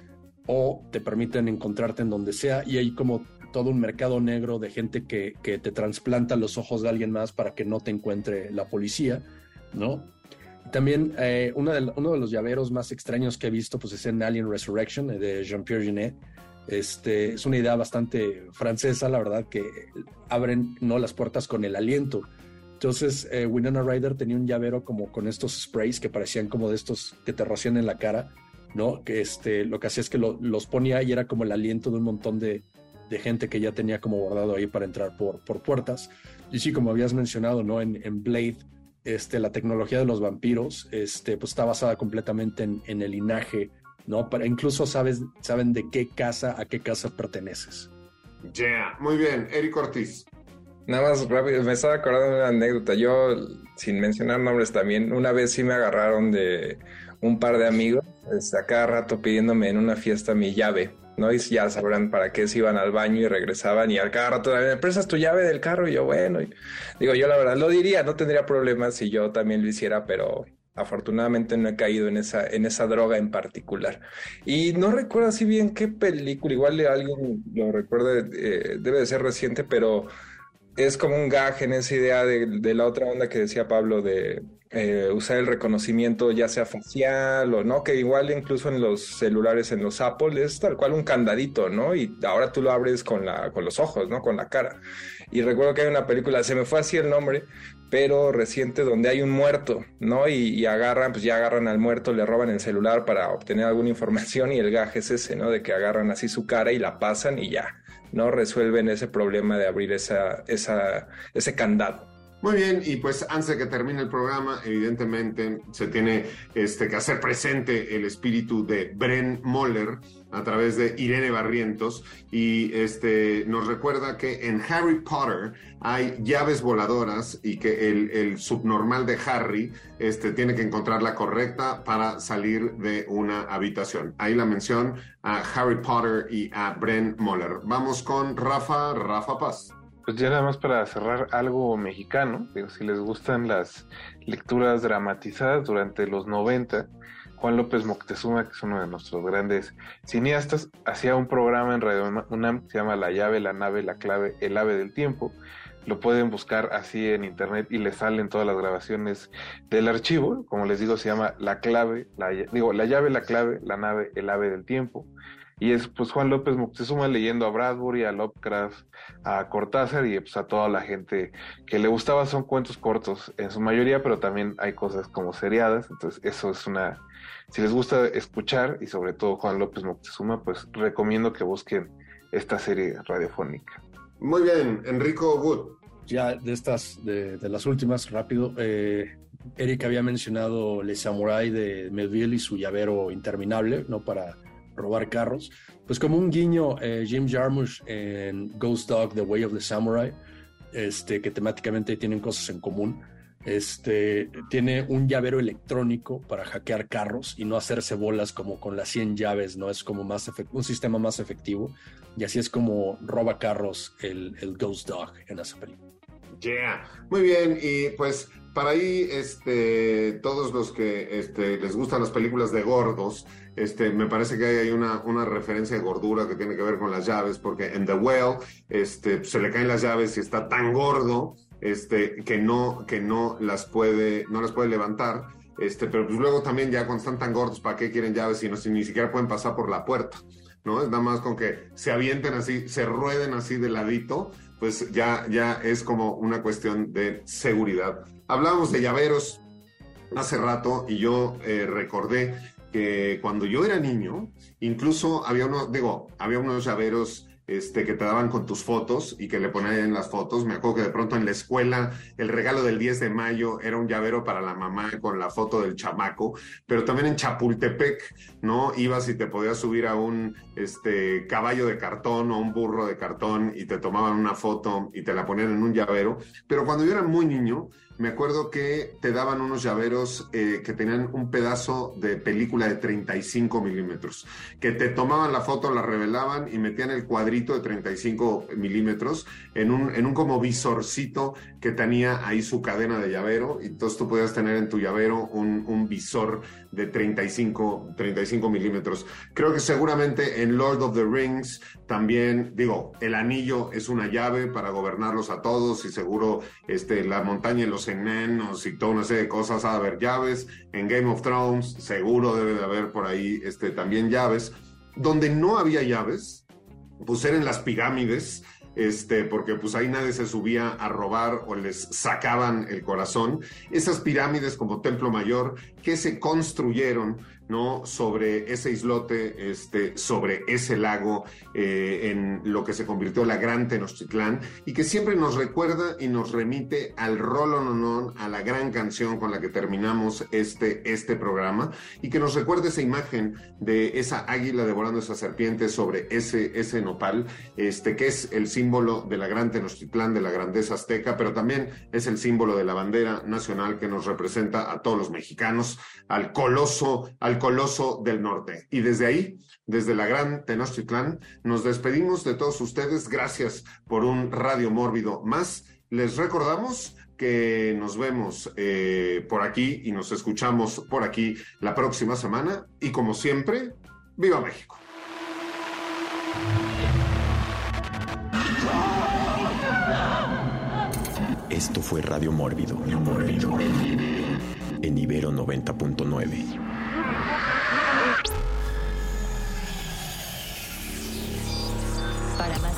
o te permiten encontrarte en donde sea. Y hay como todo un mercado negro de gente que, que te trasplanta los ojos de alguien más para que no te encuentre la policía, ¿no? También eh, uno, de, los llaveros más extraños que he visto pues, es en Alien Resurrection eh, de Jean-Pierre Genet. Este, es una idea bastante francesa, la verdad, que abren no las puertas con el aliento. Entonces, eh, Winona Ryder tenía un llavero como con estos sprays que parecían como de estos que te rocian en la cara, ¿no? Que este, lo que hacía es que los ponía y era como el aliento de un montón de, gente que ya tenía como guardado ahí para entrar por, por puertas. Y sí, como habías mencionado, ¿no? En Blade este, la tecnología de los vampiros este, pues está basada completamente en, el linaje, ¿no? Para, incluso sabes, saben de qué casa a qué casa perteneces. Ya, muy bien. Eric Ortiz. Nada más rápido, me estaba acordando de una anécdota. Yo, sin mencionar nombres también, una vez sí me agarraron de un par de amigos, este, a cada rato pidiéndome en una fiesta mi llave. ¿No? Y ya sabrán para qué se iban al baño y regresaban y al cada rato me prestas tu llave del carro y yo, bueno, digo, yo la verdad lo diría, no tendría problemas si yo también lo hiciera, pero afortunadamente no he caído en esa, en esa droga en particular. Y no recuerdo así bien qué película, igual alguien lo recuerda, eh, debe de ser reciente, pero es como un gag en esa idea de, la otra onda que decía Pablo de eh, usar el reconocimiento ya sea facial o no, que igual incluso en los celulares, en los Apple, es tal cual un candadito, ¿no? Y ahora tú lo abres con, la, con los ojos, ¿no? Con la cara. Y recuerdo que hay una película, se me fue así el nombre, pero reciente, donde hay un muerto, ¿no? Y, agarran, pues ya agarran al muerto, le roban el celular para obtener alguna información y el gaje es ese, ¿no? De que agarran así su cara y la pasan y ya, ¿no? Resuelven ese problema de abrir esa, esa, ese candado. Muy bien, y pues antes de que termine el programa, evidentemente se tiene este, que hacer presente el espíritu de Bren Moller a través de Irene Barrientos y este, nos recuerda que en Harry Potter hay llaves voladoras y que el, subnormal de Harry este, tiene que encontrar la correcta para salir de una habitación. Ahí la mención a Harry Potter y a Bren Moller. Vamos con Rafa, Rafa Paz. Pues ya nada más para cerrar algo mexicano, digo, si les gustan las lecturas dramatizadas durante los 90, Juan López Moctezuma, que es uno de nuestros grandes cineastas, hacía un programa en Radio UNAM que se llama La llave, la nave, la clave, el ave del tiempo. Lo pueden buscar así en internet y les salen todas las grabaciones del archivo. Como les digo, se llama La clave, la, digo, la llave, la clave, la nave, el ave del tiempo. Y es pues Juan López Moctezuma leyendo a Bradbury, a Lovecraft, a Cortázar y pues a toda la gente que le gustaba. Son cuentos cortos en su mayoría, pero también hay cosas como seriadas. Entonces eso es una... Si les gusta escuchar y sobre todo Juan López Moctezuma, pues recomiendo que busquen esta serie radiofónica. Muy bien, Enrico Wood. Ya de estas, de, de las últimas, rápido. Eh, Eric había mencionado Le Samurai de Melville y su llavero interminable, ¿no? Para robar carros. Pues como un guiño, eh, Jim Jarmusch en Ghost Dog, The Way of the Samurai, este, que temáticamente tienen cosas en común. Este, tiene un llavero electrónico para hackear carros y no hacerse bolas como con las 100 llaves, ¿no? Es como más un sistema más efectivo. Y así es como roba carros el, el Ghost Dog en esa película. Yeah. Muy bien, y pues para ahí, este, todos los que este, les gustan las películas de gordos, este, me parece que hay una, una referencia de gordura que tiene que ver con las llaves, porque en The Well este, se le caen las llaves y está tan gordo este, que, no, que no, las puede, no las puede levantar. Este, pero pues luego también ya cuando están tan gordos, ¿para qué quieren llaves si, no, si ni siquiera pueden pasar por la puerta? ¿no? Es nada más con que se avienten así, se rueden así de ladito, pues ya, ya es como una cuestión de seguridad. Hablábamos de llaveros hace rato y yo eh, recordé que cuando yo era niño, incluso había unos, digo, había unos llaveros este, que te daban con tus fotos y que le ponían en las fotos. Me acuerdo que de pronto en la escuela el regalo del 10 de mayo era un llavero para la mamá con la foto del chamaco, pero también en Chapultepec, ¿no? Ibas y te podías subir a un este, caballo de cartón o un burro de cartón y te tomaban una foto y te la ponían en un llavero. Pero cuando yo era muy niño, me acuerdo que te daban unos llaveros eh, que tenían un pedazo de película de 35 milímetros, que te tomaban la foto, la revelaban y metían el cuadrito de 35 milímetros en un, en un como visorcito que tenía ahí su cadena de llavero. Y entonces tú podías tener en tu llavero un, un visor de 35, 35 milímetros. Creo que seguramente en Lord of the Rings también, digo, el anillo es una llave para gobernarlos a todos y seguro este, la montaña y los enanos y toda una serie de cosas de haber llaves. En Game of Thrones seguro debe de haber por ahí este, también llaves. Donde no había llaves, pues eran las pirámides, este, porque pues ahí nadie se subía a robar o les sacaban el corazón. Esas pirámides como Templo Mayor que se construyeron ¿no? sobre ese islote, este, sobre ese lago, eh, en lo que se convirtió la Gran Tenochtitlán, y que siempre nos recuerda y nos remite al rolo a la gran canción con la que terminamos este, este programa, y que nos recuerda esa imagen de esa águila devorando esa serpiente sobre ese, ese nopal, este, que es el símbolo de la Gran Tenochtitlán, de la grandeza azteca, pero también es el símbolo de la bandera nacional que nos representa a todos los mexicanos, al coloso, al Coloso del Norte. Y desde ahí, desde la gran Tenochtitlán, nos despedimos de todos ustedes. Gracias por un Radio Mórbido más. Les recordamos que nos vemos eh, por aquí y nos escuchamos por aquí la próxima semana. Y como siempre, ¡Viva México! Esto fue Radio Mórbido, Mórbido, en Ibero 90.9.